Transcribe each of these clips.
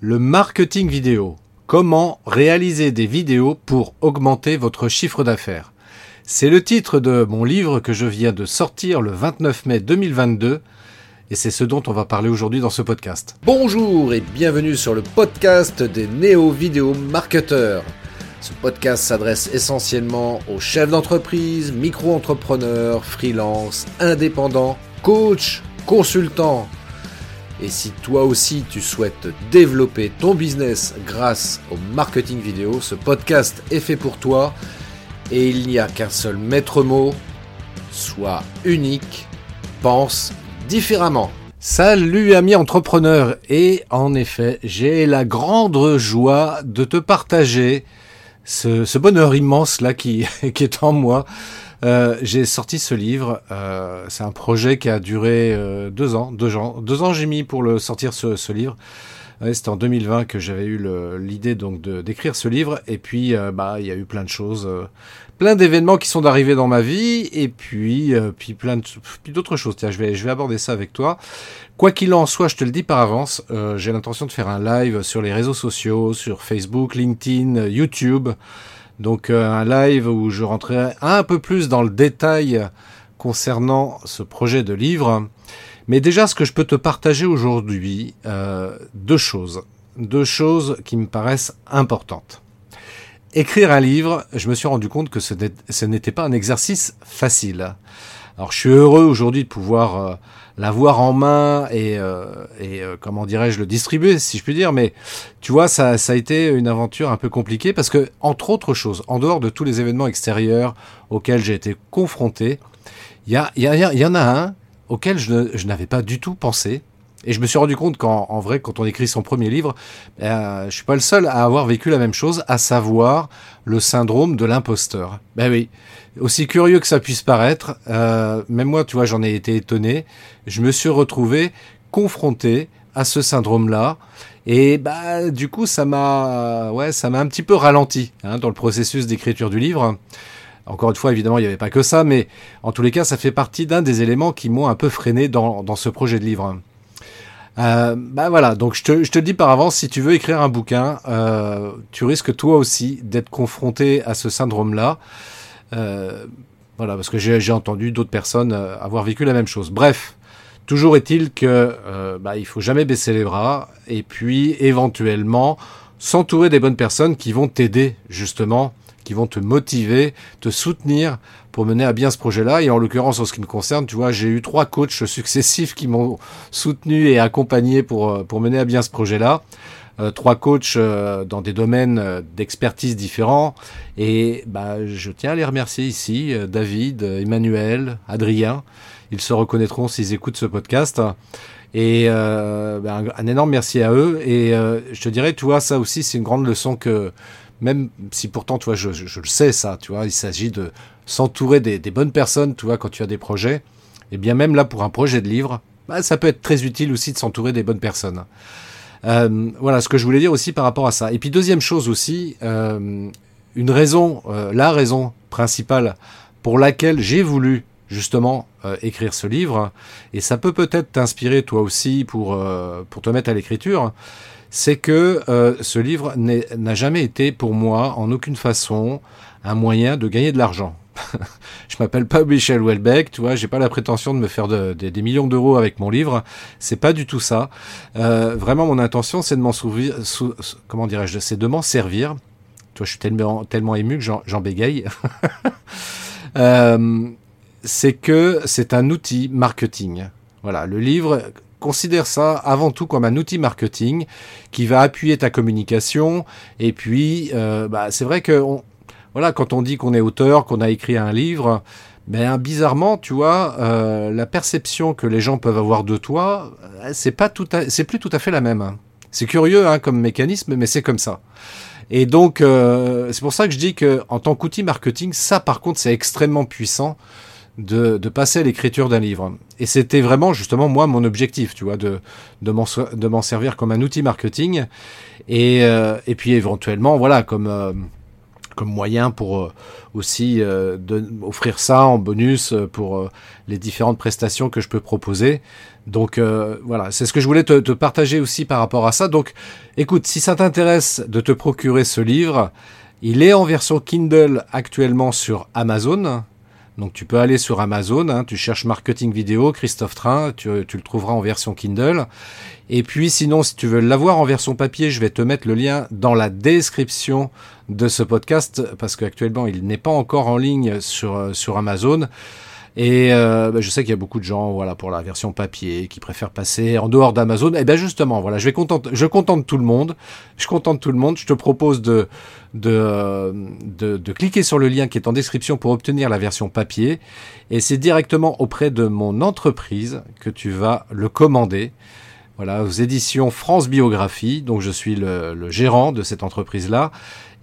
Le marketing vidéo. Comment réaliser des vidéos pour augmenter votre chiffre d'affaires? C'est le titre de mon livre que je viens de sortir le 29 mai 2022 et c'est ce dont on va parler aujourd'hui dans ce podcast. Bonjour et bienvenue sur le podcast des néo-vidéo marketeurs. Ce podcast s'adresse essentiellement aux chefs d'entreprise, micro-entrepreneurs, freelance, indépendants, coachs, consultants et si toi aussi tu souhaites développer ton business grâce au marketing vidéo, ce podcast est fait pour toi. Et il n'y a qu'un seul maître mot, sois unique, pense différemment. Salut amis entrepreneurs. Et en effet j'ai la grande joie de te partager ce, bonheur immense là qui est en moi euh, j'ai sorti ce livre. Euh, c'est un projet qui a duré euh, deux ans. Deux ans, deux ans j'ai mis pour le sortir ce, ce livre. C'était en 2020 que j'avais eu l'idée donc d'écrire ce livre. Et puis bah il y a eu plein de choses, plein d'événements qui sont arrivés dans ma vie. Et puis puis plein puis d'autres choses. Tiens, je vais je vais aborder ça avec toi. Quoi qu'il en soit, je te le dis par avance, j'ai l'intention de faire un live sur les réseaux sociaux, sur Facebook, LinkedIn, YouTube. Donc euh, un live où je rentrerai un peu plus dans le détail concernant ce projet de livre. Mais déjà, ce que je peux te partager aujourd'hui, euh, deux choses. Deux choses qui me paraissent importantes. Écrire un livre, je me suis rendu compte que ce n'était pas un exercice facile. Alors je suis heureux aujourd'hui de pouvoir euh, l'avoir en main et, euh, euh, comment dirais-je le distribuer si je puis dire. Mais tu vois ça, ça a été une aventure un peu compliquée parce que entre autres choses en dehors de tous les événements extérieurs auxquels j'ai été confronté il y, a, y, y en a un auquel je n'avais pas du tout pensé et je me suis rendu compte qu'en vrai, quand on écrit son premier livre, euh, je suis pas le seul à avoir vécu la même chose, à savoir le syndrome de l'imposteur. Ben oui, aussi curieux que ça puisse paraître, euh, même moi, tu vois, j'en ai été étonné. Je me suis retrouvé confronté à ce syndrome-là. Et bah, du coup, ça m'a, ouais, ça m'a un petit peu ralenti hein, dans le processus d'écriture du livre. Encore une fois, évidemment, il n'y avait pas que ça, mais en tous les cas, ça fait partie d'un des éléments qui m'ont un peu freiné dans, dans ce projet de livre. Euh, bah voilà, donc je te, je te dis par avance, si tu veux écrire un bouquin, euh, tu risques toi aussi d'être confronté à ce syndrome-là. Euh, voilà, parce que j'ai entendu d'autres personnes avoir vécu la même chose. Bref, toujours est-il que bah, il faut jamais baisser les bras et puis éventuellement s'entourer des bonnes personnes qui vont t'aider justement, qui vont te motiver, te soutenir pour mener à bien ce projet-là. Et en l'occurrence, en ce qui me concerne, tu vois, j'ai eu trois coachs successifs qui m'ont soutenu et accompagné pour, pour mener à bien ce projet-là. Euh, trois coachs euh, dans des domaines euh, d'expertise différents. Et bah, je tiens à les remercier ici, David, Emmanuel, Adrien. Ils se reconnaîtront s'ils écoutent ce podcast. Et bah, un, énorme merci à eux. Et je te dirais, tu vois, ça aussi, c'est une grande leçon que, même si pourtant, tu vois, je, le sais, ça, tu vois, il s'agit de s'entourer des, bonnes personnes, tu vois, quand tu as des projets. Et bien même là, pour un projet de livre, bah, ça peut être très utile aussi de s'entourer des bonnes personnes. Euh, voilà ce que je voulais dire aussi par rapport à ça. Et puis deuxième chose aussi, euh, une raison, euh, la raison principale pour laquelle j'ai voulu justement écrire ce livre, et ça peut peut-être t'inspirer toi aussi pour, pour te mettre à l'écriture, c'est que ce livre n'a jamais été pour moi en aucune façon un moyen de gagner de l'argent. je m'appelle pas Michel Welbeck, tu vois, j'ai pas la prétention de me faire des millions d'euros avec mon livre. C'est pas du tout ça. Euh, vraiment, mon intention, c'est de m'en souvenir, comment dirais-je, c'est de m'en servir. Tu vois, je suis tellement, tellement ému que j'en bégaye. euh, c'est que c'est un outil marketing. Voilà, le livre considère ça avant tout comme un outil marketing qui va appuyer ta communication. Et puis, euh, bah, c'est vrai que voilà, quand on dit qu'on est auteur, qu'on a écrit un livre, ben bizarrement, tu vois, euh, la perception que les gens peuvent avoir de toi, euh, c'est pas tout, c'est plus tout à fait la même. C'est curieux hein, comme mécanisme, mais c'est comme ça. Et donc, c'est pour ça que je dis que en tant qu'outil marketing, ça, par contre, c'est extrêmement puissant de, de passer l'écriture d'un livre. Et c'était vraiment justement moi mon objectif, tu vois, de de m'en servir comme un outil marketing. Et, euh, puis éventuellement, voilà, comme comme moyen pour aussi offrir ça en bonus pour les différentes prestations que je peux proposer. Donc voilà, c'est ce que je voulais te, partager aussi par rapport à ça. Donc écoute, si ça t'intéresse de te procurer ce livre, il est en version Kindle actuellement sur Amazon. Donc tu peux aller sur Amazon, hein, tu cherches marketing vidéo, Christophe Train, tu, le trouveras en version Kindle. Et puis sinon, si tu veux l'avoir en version papier, je vais te mettre le lien dans la description de ce podcast parce qu'actuellement il n'est pas encore en ligne sur, euh, sur Amazon. Et euh, bah, je sais qu'il y a beaucoup de gens, voilà, pour la version papier, qui préfèrent passer en dehors d'Amazon. Et bien justement, voilà, je vais contente, je contente tout le monde. Je contente tout le monde. Je te propose de, de, de, de, cliquer sur le lien qui est en description pour obtenir la version papier. Et c'est directement auprès de mon entreprise que tu vas le commander. Voilà, aux éditions France Biographie. Donc je suis le, le gérant de cette entreprise-là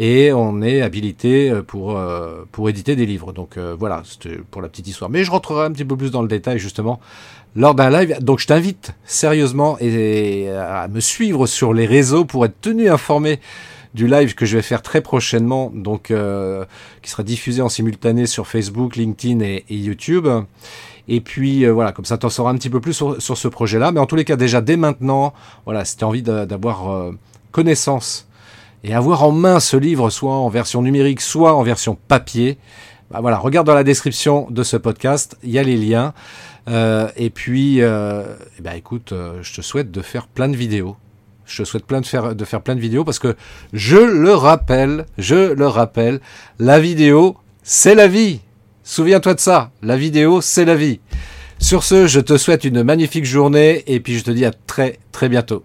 et on est habilité euh, pour, euh, pour éditer des livres. Donc euh, voilà, c'était pour la petite histoire. Mais je rentrerai un petit peu plus dans le détail justement lors d'un live. Donc je t'invite sérieusement et, à me suivre sur les réseaux pour être tenu informé du live que je vais faire très prochainement, donc qui sera diffusé en simultané sur Facebook, LinkedIn et, YouTube. Et puis voilà, comme ça t'en sauras un petit peu plus sur, sur ce projet-là. Mais en tous les cas, déjà dès maintenant, voilà, si tu as envie d'avoir connaissance et avoir en main ce livre, soit en version numérique, soit en version papier, bah voilà, regarde dans la description de ce podcast, il y a les liens. Euh, et puis, euh, ben écoute, euh, je te souhaite de faire plein de vidéos. Je te souhaite plein de faire, de faire plein de vidéos parce que je le rappelle, je le rappelle, la vidéo, c'est la vie. Souviens-toi de ça, la vidéo, c'est la vie. Sur ce, je te souhaite une magnifique journée et puis je te dis à très très bientôt.